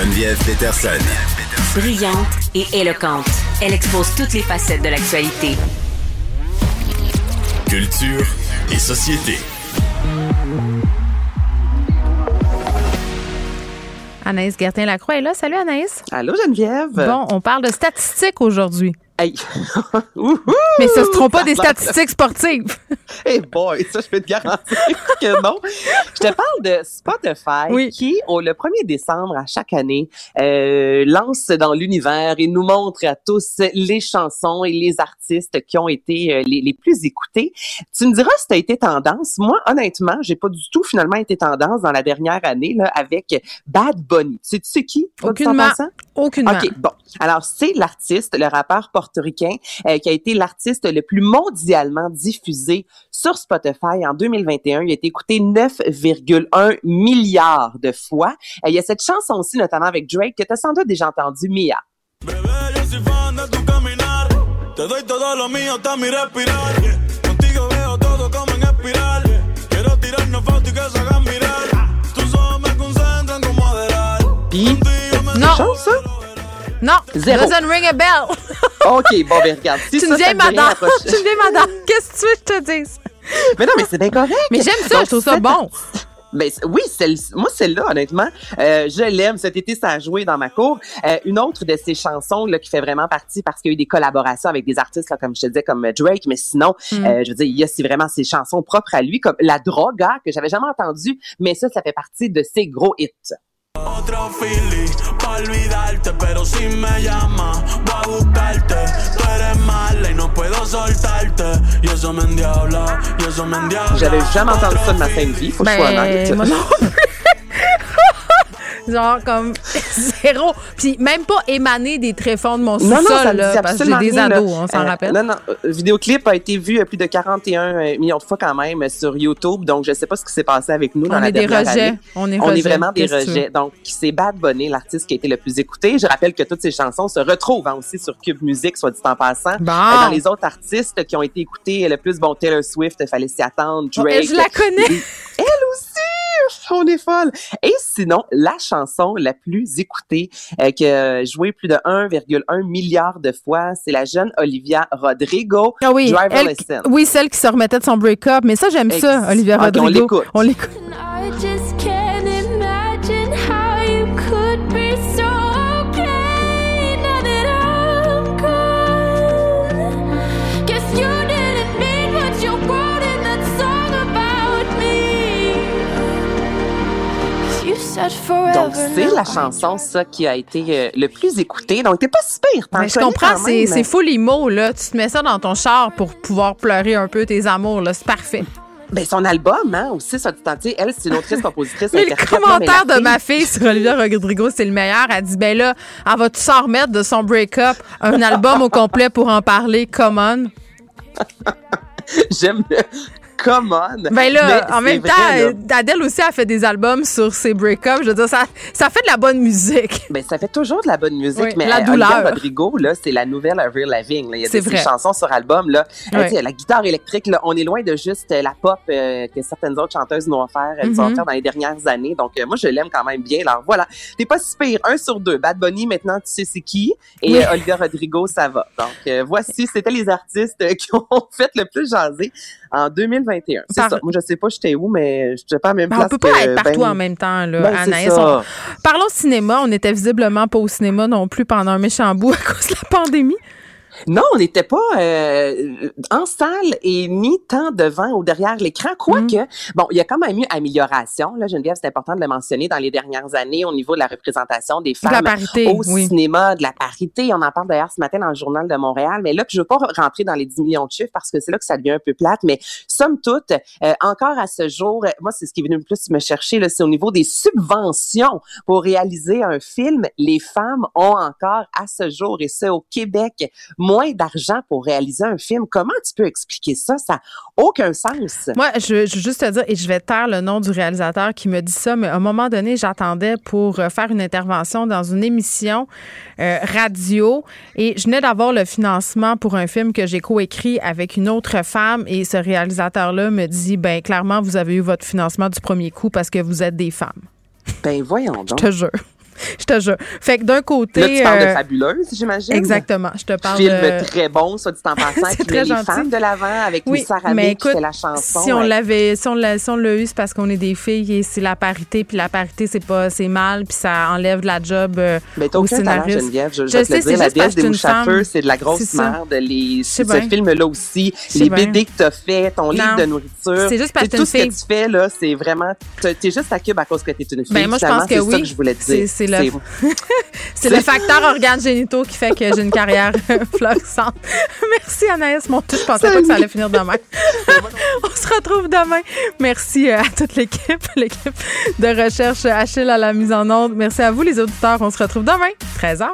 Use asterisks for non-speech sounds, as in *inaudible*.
Geneviève Peterson. Brillante et éloquente, elle expose toutes les facettes de l'actualité. Culture et société. Anaïs Gertin-Lacroix est là. Salut Anaïs. Allô Geneviève. Bon, on parle de statistiques aujourd'hui. Hey. *laughs* Mais ce ne seront pas des statistiques sportives. *laughs* hey boy, ça, je peux te garantir que non. Je te parle de Spotify qui, au, le 1er décembre à chaque année, euh, lance dans l'univers et nous montre à tous les chansons et les artistes qui ont été euh, les, les, plus écoutés. Tu me diras si tu as été tendance. Moi, honnêtement, j'ai pas du tout finalement été tendance dans la dernière année là, avec Bad Bunny. Tu sais, tu sais qui? Aucunement. Aucunement. OK, bon. Alors, c'est l'artiste, le rappeur portoricain, euh, qui a été l'artiste le plus mondialement diffusé sur Spotify en 2021. Il a été écouté 9,1 milliards de fois. Euh, il y a cette chanson aussi, notamment avec Drake, que tu as sans doute déjà entendu, Mia. Puis, non. Ça? Non, Zéro. doesn't ring a bell. *laughs* OK, bon, ben regarde. Si tu ça, me rien, madame. Tu me vieille madame. Qu'est-ce que tu veux que je te dise? Mais non, mais c'est bien correct. Mais j'aime ça, Donc, je trouve ça bon. Ben, oui, celle, moi, celle-là, honnêtement, euh, je l'aime. Cet été, ça a joué dans ma cour. Euh, une autre de ces chansons là, qui fait vraiment partie parce qu'il y a eu des collaborations avec des artistes, là, comme je te disais, comme Drake, mais sinon, Mm. euh, je veux dire, il y a c'est vraiment ses chansons propres à lui, comme La Droga, que j'avais jamais entendu, mais ça, ça fait partie de ses gros hits. Otro feeling pa olvidarte, pero si me llama, voy a buscarte. Tú eres mala y no puedo soltarte. Y eso me endiabla, y eso me endiabla. J'avais jamais entendu ça de ma vie, faut que je sois honnête. Genre comme *laughs* zéro. Puis même pas émaner des tréfonds de mon Non, non, ça sous-sol, me là, dit parce que j'ai absolument des là. ados, on s'en Euh, rappelle. Non, non, euh, le vidéoclip a été vu euh, plus de 41 millions de fois quand même euh, sur YouTube, donc je sais pas ce qui s'est passé avec nous dans on la est des dernière rejets. année. On est On est vraiment des rejets. Donc, c'est Bad Bunny, l'artiste qui a été le plus écouté. Je rappelle que toutes ces chansons se retrouvent hein, aussi sur Cube Music, soit dit en passant. Bon. Euh, Dans les autres artistes qui ont été écoutés le plus, bon, Taylor Swift, fallait s'y attendre, Oh, Drake. je la connais. *laughs* On est folle! Et sinon, la chanson la plus écoutée, euh, qui a joué plus de 1,1 milliard de fois, c'est la jeune Olivia Rodrigo, Ah oui, Driver elle- Listen. oui, celle qui se remettait de son break-up. Mais ça, j'aime ça, Olivia Ok, on Rodrigo. l'écoute. On l'écoute. Donc, c'est la chanson, ça, qui a été euh, le plus écoutée. Donc, t'es pas si pire, Ben, je comprends, c'est c'est full emo, là. Tu te mets ça dans ton char pour pouvoir pleurer un peu tes amours, là. C'est parfait. Ben, son album, hein, aussi, ça dit sais, elle, c'est une autrice, compositrice, Mais *laughs* le mais commentaire de ma fille sur Olivia Rodrigo, c'est le meilleur. Elle dit, ben là, elle va tout s'en remettre de son break-up, un album au complet pour en parler? Come on. *laughs* J'aime le come on. Ben là, Mais en même vrai, temps, là. Adèle aussi a fait des albums sur ses break-ups. Je veux dire, ça, ça fait de la bonne musique. *laughs* Ben, ça fait toujours de la bonne musique, Oui, mais la euh, douleur. Olivia Rodrigo, là, c'est la nouvelle Avril Lavigne. Il y a des, vrai. chansons sur album, là. Euh, tu sais, la guitare électrique, là, on est loin de juste euh, la pop euh, que certaines autres chanteuses nous ont offert, elles nous ont Mhm. offert dans les dernières années. Donc, euh, moi, je l'aime quand même bien. Alors, voilà. T'es pas si pire. Un sur deux. Bad Bunny, maintenant, tu sais c'est qui. Et Oui. euh, Olivia Rodrigo, ça va. Donc, euh, voici, c'était les artistes euh, *laughs* qui ont fait le plus jaser en 2021. C'est Par- ça. Moi, je sais pas j'étais où, mais je pas à même Ben, place on peut pas que être partout ben- en même temps, là, ben, Anaïs. On- Parlons cinéma. On était visiblement pas au cinéma non plus pendant un méchant bout *laughs* à cause de la pandémie. Non, on n'était pas euh, en salle et ni tant devant ou derrière l'écran. Quoique, bon, il y a quand même eu amélioration. Là, Geneviève, c'est important de le mentionner dans les dernières années au niveau de la représentation des De femmes parité, au oui. cinéma, de la parité. On en parle d'ailleurs ce matin dans le journal de Montréal. Mais là, puis je veux pas rentrer dans les 10 millions de chiffres parce que c'est là que ça devient un peu plate. Mais somme toute, euh, encore à ce jour, euh, moi, c'est ce qui est venu le plus me chercher, c'est au niveau des subventions pour réaliser un film. Les femmes ont encore à ce jour, et ce au Québec, moins d'argent pour réaliser un film. Comment tu peux expliquer ça? Ça n'a aucun sens. Moi, je, je veux juste te dire, et je vais taire le nom du réalisateur qui me dit ça, mais à un moment donné, j'attendais pour euh, faire une intervention dans une émission euh, radio et je venais d'avoir le financement pour un film que j'ai coécrit avec une autre femme et ce réalisateur-là me dit, ben clairement, vous avez eu votre financement du premier coup parce que vous êtes des femmes. Ben voyons donc. Je te jure. *laughs* Je te jure. Fait que d'un côté. Là, tu parles euh, de fabuleuse, j'imagine. Exactement. Je te parle Film de. très bon, soit dit en *laughs* passant, C'est qui très met les gentil. femmes de l'avant avec Oui, Lisa mais qui écoute, fait la chanson. Si on ouais. l'avait, si on l'a, si on l'a eu, c'est parce qu'on est des filles et c'est la parité, puis la parité c'est pas, c'est mal, puis ça enlève de la job euh, Mais t'as au aucun talent. Geneviève. Je, je Je te sais, le c'est dire. La que des mouches à feu, femme. c'est de la grosse C'est merde. Les, ce film-là aussi, les. BD que t'as fait, ton livre de nourriture. C'est juste parce que tout ce que tu fais, là, c'est vraiment. T'es juste à cube à cause que t'es une fille. Ben, moi, je pense que c'est oui. ça que je voulais te C'est- dire. *laughs* c'est le- C'est le facteur organes génitaux qui fait que j'ai une carrière *laughs* florissante. *laughs* Merci Anaïs, mon je pensais pas que ça allait finir demain. On se retrouve demain. Merci euh, à toute l'équipe, l'équipe de recherche Achille à la mise en onde. Merci à vous les auditeurs. On se retrouve demain, 13h.